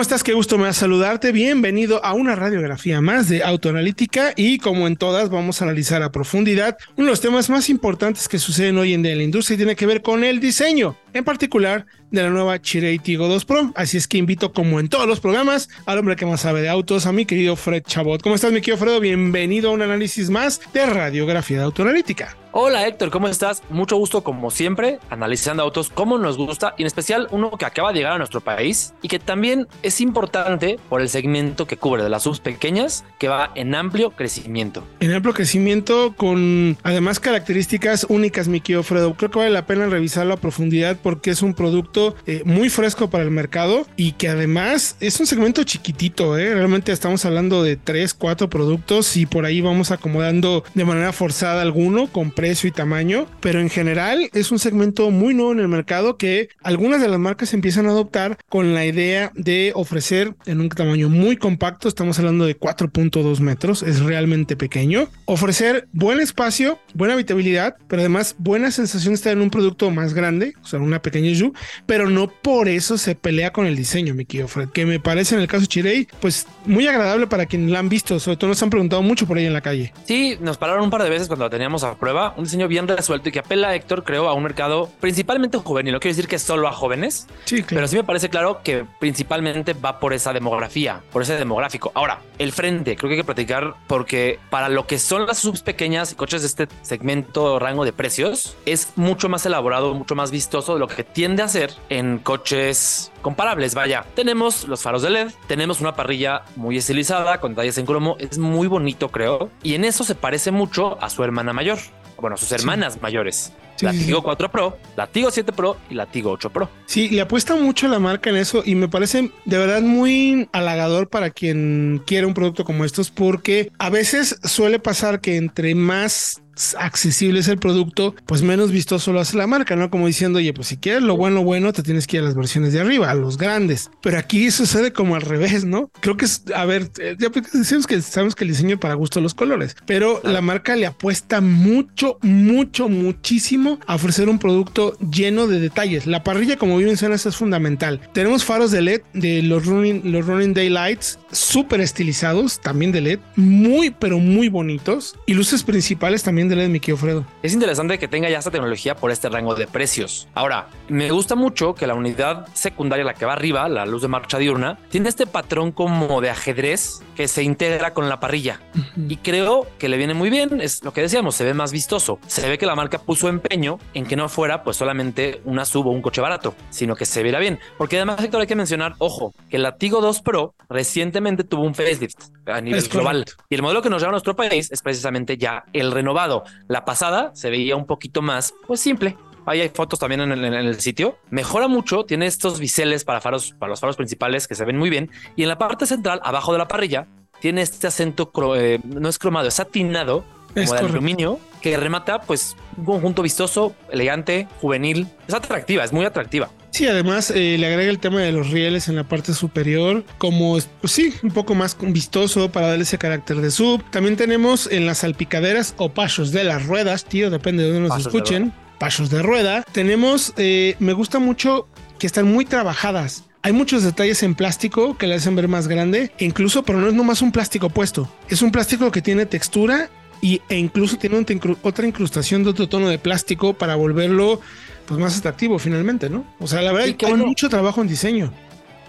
¿Cómo estás? Qué gusto me da saludarte. Bienvenido a una radiografía más de autoanalítica y como en todas vamos a analizar a profundidad uno de los temas más importantes que suceden hoy en día en la industria y tiene que ver con el diseño, en particular de la nueva Chirei Tigo 2 Pro. Así es que invito como en todos los programas al hombre que más sabe de autos, a mi querido Fred Chabot. ¿Cómo estás mi querido Fredo? Bienvenido a un análisis más de radiografía de autoanalítica. Hola Héctor, ¿cómo estás? Mucho gusto como siempre, analizando autos como nos gusta y en especial uno que acaba de llegar a nuestro país y que también es importante por el segmento que cubre de las subs pequeñas que va en amplio crecimiento. En amplio crecimiento con además características únicas, mi querido Fredo. Creo que vale la pena revisarlo a profundidad porque es un producto eh, muy fresco para el mercado y que además es un segmento chiquitito. ¿eh? Realmente estamos hablando de 3, 4 productos y por ahí vamos acomodando de manera forzada alguno con precio y tamaño, pero en general es un segmento muy nuevo en el mercado que algunas de las marcas empiezan a adoptar con la idea de ofrecer en un tamaño muy compacto, estamos hablando de 4.2 metros, es realmente pequeño, ofrecer buen espacio, buena habitabilidad, pero además buena sensación de estar en un producto más grande, o sea, una pequeña SUV, pero no por eso se pelea con el diseño, mi querido Fred, que me parece en el caso Chirei, pues muy agradable para quienes la han visto, sobre todo nos han preguntado mucho por ahí en la calle. Sí, nos pararon un par de veces cuando la teníamos a prueba, un diseño bien resuelto y que apela, Héctor, creo, a un mercado principalmente juvenil. No quiero decir que solo a jóvenes, Sí, claro. pero sí me parece claro que principalmente va por esa demografía, por ese demográfico. Ahora, el frente, creo que hay que platicar porque para lo que son las subs pequeñas y coches de este segmento rango de precios, es mucho más elaborado, mucho más vistoso lo que tiende a ser en coches comparables. Vaya, tenemos los faros de LED, tenemos una parrilla muy estilizada con detalles en cromo, es muy bonito, creo, y en eso se parece mucho a su hermana mayor. Bueno, a sus hermanas mayores. La. Tigo 4 Pro, la Tigo 7 Pro y la Tigo 8 Pro. Sí, le apuesta mucho la marca en eso y me parece de verdad muy halagador para quien quiere un producto como estos porque a veces suele pasar que entre más accesible es el producto, pues menos vistoso lo hace la marca, ¿no? Como diciendo, oye, pues si quieres lo bueno, bueno, te tienes que ir a las versiones de arriba, a los grandes. Pero aquí sucede como al revés, ¿no? Creo que es, a ver, eh, ya decimos que sabemos que el diseño para gusto los colores, pero la marca le apuesta mucho, mucho, muchísimo a ofrecer un producto lleno de detalles. La parrilla, como bien mencionas, es fundamental. Tenemos faros de LED de los running, los running daylights súper estilizados, también de LED, muy, pero muy bonitos y luces principales también de LED, mi Fredo. Es interesante que tenga ya esta tecnología por este rango de precios. Ahora, me gusta mucho que la unidad secundaria, la que va arriba, la luz de marcha diurna, tiene este patrón como de ajedrez que se integra con la parrilla. Y creo que le viene muy bien. Es lo que decíamos, se ve más vistoso. Se ve que la marca puso empeño en que no fuera pues solamente una sub o un coche barato, sino que se viera bien. Porque además, Héctor, hay que mencionar, ojo, que la Tigo 2 Pro recientemente tuvo un facelift a nivel Es global. correcto. Y el modelo que nos lleva a nuestro país es precisamente ya el renovado. La pasada se veía un poquito más, pues simple. Ahí hay fotos también en el, en el sitio. Mejora mucho, tiene estos biseles para faros, para los faros principales que se ven muy bien. Y en la parte central, abajo de la parrilla, tiene este acento, eh, no es cromado, es satinado, Es como de correcto. aluminio, que remata pues un conjunto vistoso, elegante, juvenil. Es atractiva, es muy atractiva. Sí, además eh, le agrega el tema de los rieles en la parte superior, como pues sí, un poco más vistoso para darle ese carácter de sub. También tenemos en las salpicaderas o pasos de las ruedas, tío, depende de donde nos escuchen, pasos de rueda. Tenemos, eh, me gusta mucho que están muy trabajadas. Hay muchos detalles en plástico que le hacen ver más grande, incluso, pero no es nomás un plástico puesto, es un plástico que tiene textura y, e incluso tiene otra incru- otra incrustación de otro tono de plástico para volverlo pues más atractivo finalmente, ¿no? O sea, la verdad Sí, qué hay bueno. mucho trabajo en diseño.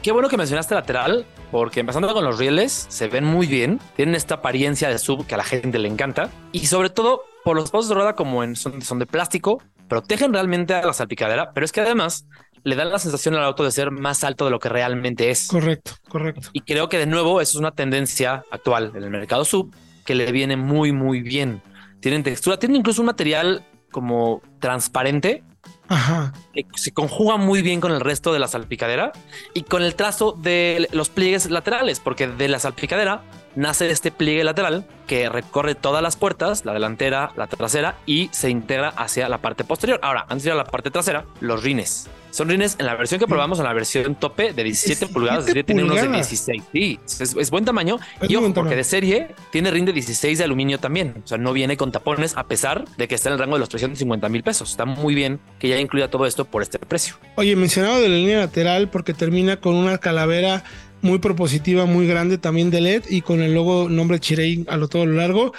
Qué bueno que mencionaste lateral, porque empezando con los rieles, se ven muy bien, tienen esta apariencia de sub que a la gente le encanta, y sobre todo por los pasos de rueda como en, son, son de plástico, protegen realmente a la salpicadera, pero es que además le dan la sensación al auto de ser más alto de lo que realmente es. Correcto, correcto. Y creo que de nuevo eso es una tendencia actual en el mercado sub que le viene muy, muy bien. Tienen textura, tienen incluso un material como transparente Ajá. que se conjuga muy bien con el resto de la salpicadera y con el trazo de los pliegues laterales, porque de la salpicadera nace este pliegue lateral que recorre todas las puertas, la delantera, la trasera y se integra hacia la parte posterior. Ahora, antes de ir a la parte trasera, los rines. Son rines en la versión que probamos, en la versión tope de 17 pulgadas, es decir, tiene unos de pulgadas. 16. Sí, es, es buen tamaño. Es y ojo, porque de serie tiene rin de 16 de aluminio también. O sea, no viene con tapones, a pesar de que está en el rango de los 350 mil pesos. Está muy bien que ya incluya todo esto por este precio. Oye, mencionado de la línea lateral porque termina con una calavera muy propositiva, muy grande también de LED y con el logo nombre Chirei a lo todo lo largo.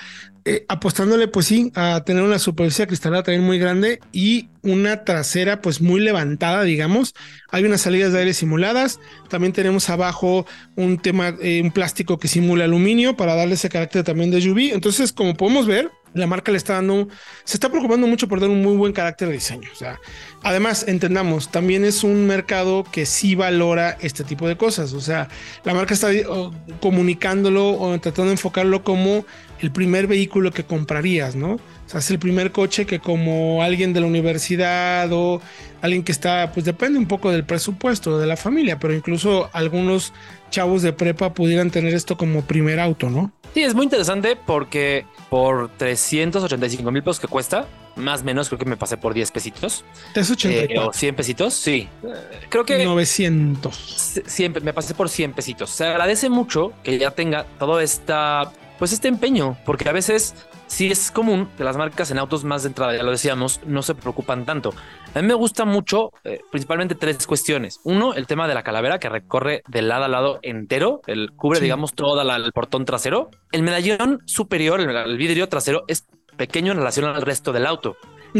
Eh, apostándole, pues sí, a tener una superficie cristalada también muy grande y una trasera, pues muy levantada, digamos. Hay unas salidas de aire simuladas. También tenemos abajo un tema, eh, un plástico que simula aluminio para darle ese carácter también de UV. Entonces, como podemos ver, la marca le está dando, se está preocupando mucho por dar un muy buen carácter de diseño. O sea, además, entendamos, también es un mercado que sí valora este tipo de cosas. O sea, la marca está oh, comunicándolo o tratando de enfocarlo como el primer vehículo que comprarías, ¿no? O sea, es el primer coche que como alguien de la universidad o alguien que está, pues depende un poco del presupuesto de la familia, pero incluso algunos chavos de prepa pudieran tener esto como primer auto, ¿no? Sí, es muy interesante porque por 385 mil pesos que cuesta, más o menos creo que me pasé por 10 pesitos eh, 384. o 100 pesitos. Sí, Eh, creo que 900. siempre me pasé por 100 pesitos. Se agradece mucho que ya tenga todo esta, pues este empeño, porque a veces sí es común que las marcas en autos más de entrada, ya lo decíamos, no se preocupan tanto. A mí me gusta mucho, eh, principalmente tres cuestiones. Uno, el tema de la calavera que recorre de lado a lado entero, el cubre, Sí. digamos, todo el portón trasero. El medallón superior, el, el vidrio trasero, es pequeño en relación al resto del auto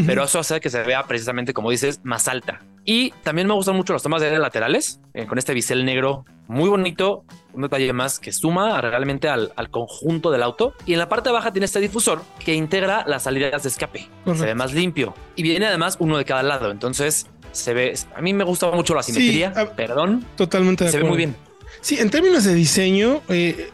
pero eso hace que se vea precisamente, como dices, más alta. Y también me gustan mucho los tomas de aire laterales, eh, con este bisel negro muy bonito, un detalle más que suma realmente al, al conjunto del auto. Y en la parte baja tiene este difusor que integra las salidas de escape. Se ve más limpio. Y viene además uno de cada lado, entonces se ve, a mí me gusta mucho la simetría, a- perdón, Totalmente de se ve muy bien. Sí, en términos de diseño, eh,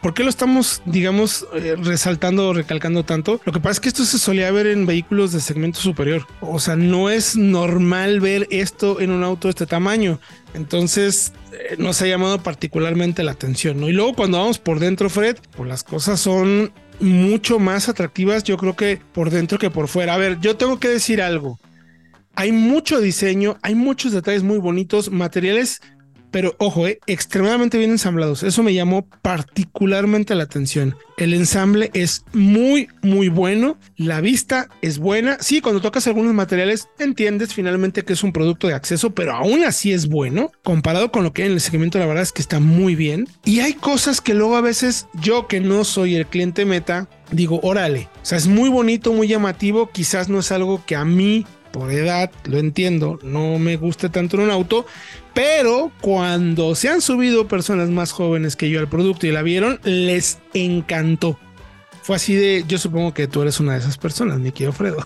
¿por qué lo estamos, digamos, eh, resaltando o recalcando tanto? Lo que pasa es que esto se solía ver en vehículos de segmento superior. O sea, no es normal ver esto en un auto de este tamaño. Entonces, eh, nos ha llamado particularmente la atención. Y luego cuando vamos por dentro, Fred, pues las cosas son mucho más atractivas, yo creo que por dentro que por fuera. A ver, yo tengo que decir algo. Hay mucho diseño, hay muchos detalles muy bonitos, materiales pero ojo, eh, extremadamente bien ensamblados. Eso me llamó particularmente la atención. El ensamble es muy, muy bueno. La vista es buena. Sí, cuando tocas algunos materiales, entiendes finalmente que es un producto de acceso, pero aún así es bueno. Comparado con lo que en el segmento, la verdad es que está muy bien. Y hay cosas que luego a veces yo, que no soy el cliente meta, digo, órale. O sea, es muy bonito, muy llamativo. Quizás no es algo que a mí por edad, lo entiendo, no me guste tanto en un auto, pero cuando se han subido personas más jóvenes que yo al producto y la vieron, les encantó. Fue así de, yo supongo que tú eres una de esas personas, mi querido Fredo.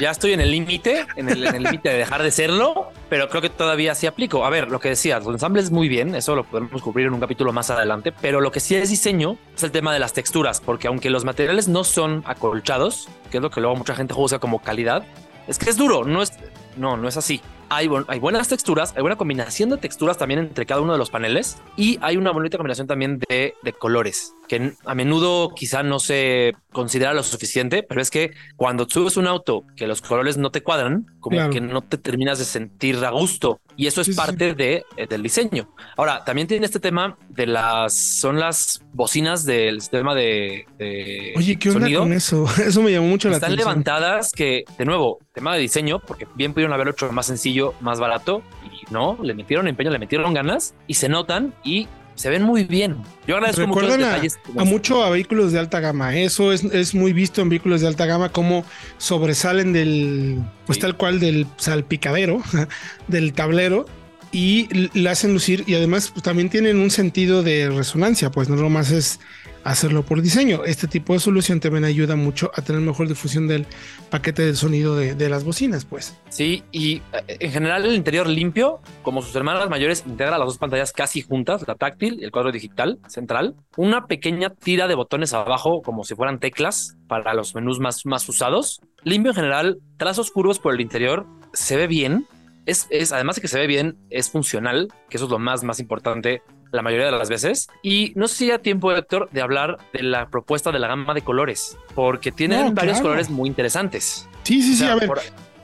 Ya estoy en el límite, en el límite de dejar de serlo, pero creo que todavía sí aplico. A ver, lo que decías, el ensamble es muy bien, eso lo podemos cubrir en un capítulo más adelante, pero lo que sí es diseño es el tema de las texturas, porque aunque los materiales no son acolchados, que es lo que luego mucha gente juzga como calidad, es que es duro, no es, no, no es así. Hay, bu- hay buenas texturas, hay buena combinación de texturas también entre cada uno de los paneles y hay una bonita combinación también de, de colores que a menudo quizá no se considera lo suficiente, pero es que cuando subes un auto que los colores no te cuadran, como Claro. que no te terminas de sentir a gusto y eso es Sí, sí, parte de, eh, del diseño. Ahora, también tiene este tema de las, son las bocinas del sistema de, de Oye, ¿qué onda sonido. con eso? Eso me llamó mucho la Están atención. levantadas que, de nuevo, tema de diseño, porque bien pudieron haberlo hecho más sencillo, más barato, y no, le metieron empeño, le metieron ganas, y se notan y se ven muy bien. Yo agradezco mucho los a, detalles. a mucho a vehículos de alta gama. Eso es, es muy visto en vehículos de alta gama, como sobresalen del, pues Sí. tal cual del salpicadero, del tablero, y la hacen lucir. Y además, pues, también tienen un sentido de resonancia, pues no nomás es hacerlo por diseño. Este tipo de solución también ayuda mucho a tener mejor difusión del paquete de sonido de, de las bocinas, pues. Sí, y eh, en general el interior limpio, como sus hermanas mayores, integra las dos pantallas casi juntas, la táctil y el cuadro digital central. Una pequeña tira de botones abajo, como si fueran teclas para los menús más, más usados. Limpio en general, trazos curvos por el interior, se ve bien. Es, es, además de que se ve bien, es funcional, que eso es lo más, más importante la mayoría de las veces. Y no sé si ya tiempo, Héctor, de hablar de la propuesta de la gama de colores, porque tienen varios colores muy interesantes. Sí, sí, sí. a ver,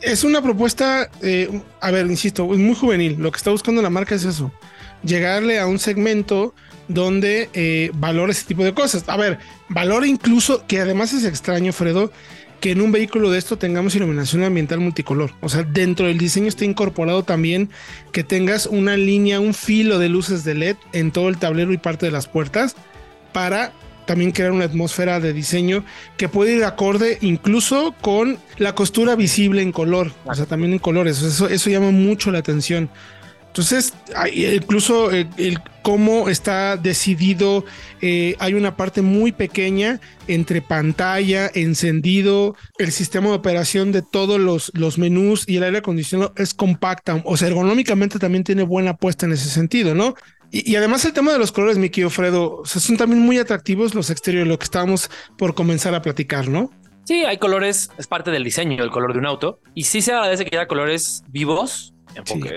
es una propuesta, eh, a ver, insisto, muy juvenil. Lo que está buscando la marca es eso: llegarle a un segmento donde eh, valore ese tipo de cosas. A ver, valora incluso, que además es extraño, Fredo, que en un vehículo de esto tengamos iluminación ambiental multicolor. O sea, dentro del diseño está incorporado también que tengas una línea, un filo de luces de LED en todo el tablero y parte de las puertas para también crear una atmósfera de diseño que puede ir acorde incluso con la costura visible en color, o sea, también en colores. Eso, eso llama mucho la atención. Entonces, incluso el, cómo está decidido, eh, hay una parte muy pequeña entre pantalla, encendido, el sistema de operación de todos los, menús y el aire acondicionado es compacta, o sea, ergonómicamente también tiene buena apuesta en ese sentido, ¿no? Y, además el tema de los colores, mi querido Fredo, son también muy atractivos los exteriores, lo que estábamos por comenzar a platicar, ¿no? Sí, hay colores, es parte del diseño, el color de un auto. Y sí se agradece que haya colores vivos,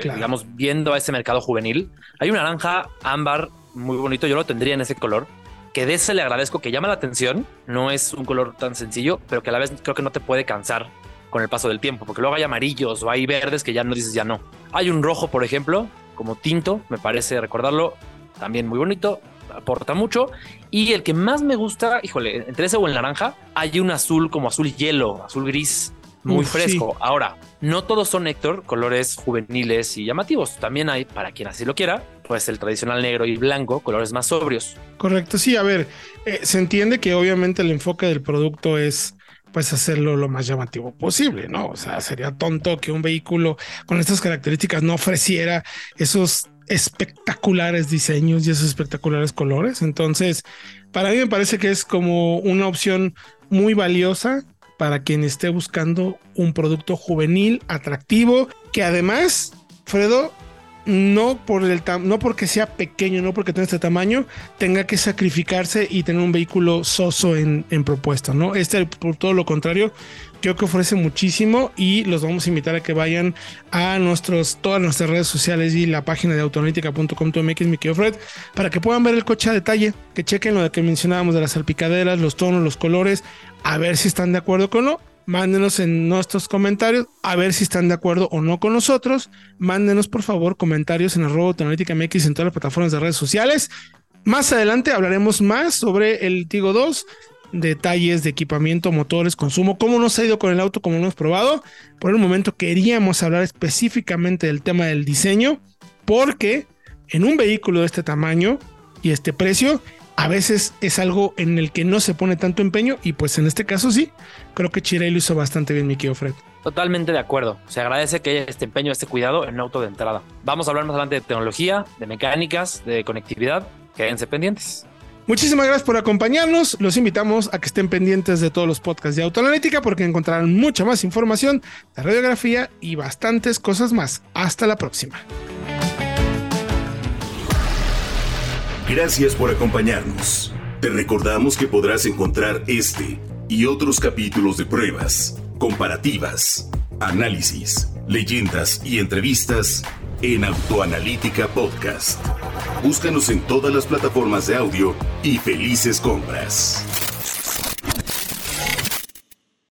digamos, viendo a ese mercado juvenil. Hay un naranja ámbar muy bonito, yo lo tendría en ese color. Que de ese le agradezco que llama la atención. No es un color tan sencillo, pero que a la vez creo que no te puede cansar con el paso del tiempo, porque luego hay amarillos o hay verdes que ya no dices ya no. Hay un rojo, por ejemplo, como tinto, me parece recordarlo, también muy bonito, aporta mucho. Y el que más me gusta, híjole, entre ese o el naranja, hay un azul como azul hielo, azul gris, muy fresco. Ahora, no todos son Héctor colores juveniles y llamativos. También hay, para quien así lo quiera, pues el tradicional negro y blanco, colores más sobrios. Correcto, sí, a ver, eh, se entiende que obviamente el enfoque del producto es pues hacerlo lo más llamativo posible, ¿no? O sea, sería tonto que un vehículo con estas características no ofreciera esos espectaculares diseños y esos espectaculares colores. Entonces, para mí me parece que es como una opción muy valiosa para quien esté buscando un producto juvenil, atractivo, que además, Fredo, no por el no porque sea pequeño, no porque tenga este tamaño, tenga que sacrificarse y tener un vehículo soso en, en propuesta, ¿no? Este, por todo lo contrario, creo que ofrece muchísimo y los vamos a invitar a que vayan a nuestros, todas nuestras redes sociales y la página de autoanalítica.com.mx, mi Fred, para que puedan ver el coche a detalle, que chequen lo que mencionábamos de las salpicaderas, los tonos, los colores, a ver si están de acuerdo con no mándenos en nuestros comentarios a ver si están de acuerdo o no con nosotros. Mándenos por favor comentarios en arroba autoanalítica MX en todas las plataformas de redes sociales. Más adelante hablaremos más sobre el Tigo 2, detalles de equipamiento, motores, consumo, cómo nos ha ido con el auto, como lo hemos probado. Por el momento queríamos hablar específicamente del tema del diseño, porque en un vehículo de este tamaño y este precio, a veces es algo en el que no se pone tanto empeño y pues en este caso sí, creo que Chirey lo hizo bastante bien, mi querido Fred. Totalmente de acuerdo. Se agradece que haya este empeño, este cuidado en un auto de entrada. Vamos a hablar más adelante de tecnología, de mecánicas, de conectividad. Quédense pendientes. Muchísimas gracias por acompañarnos. Los invitamos a que estén pendientes de todos los podcasts de Autoanalítica porque encontrarán mucha más información de radiografía y bastantes cosas más. Hasta la próxima. Gracias por acompañarnos. Te recordamos que podrás encontrar este y otros capítulos de pruebas, comparativas, análisis, leyendas y entrevistas en Autoanalítica Podcast. Búscanos en todas las plataformas de audio y felices compras.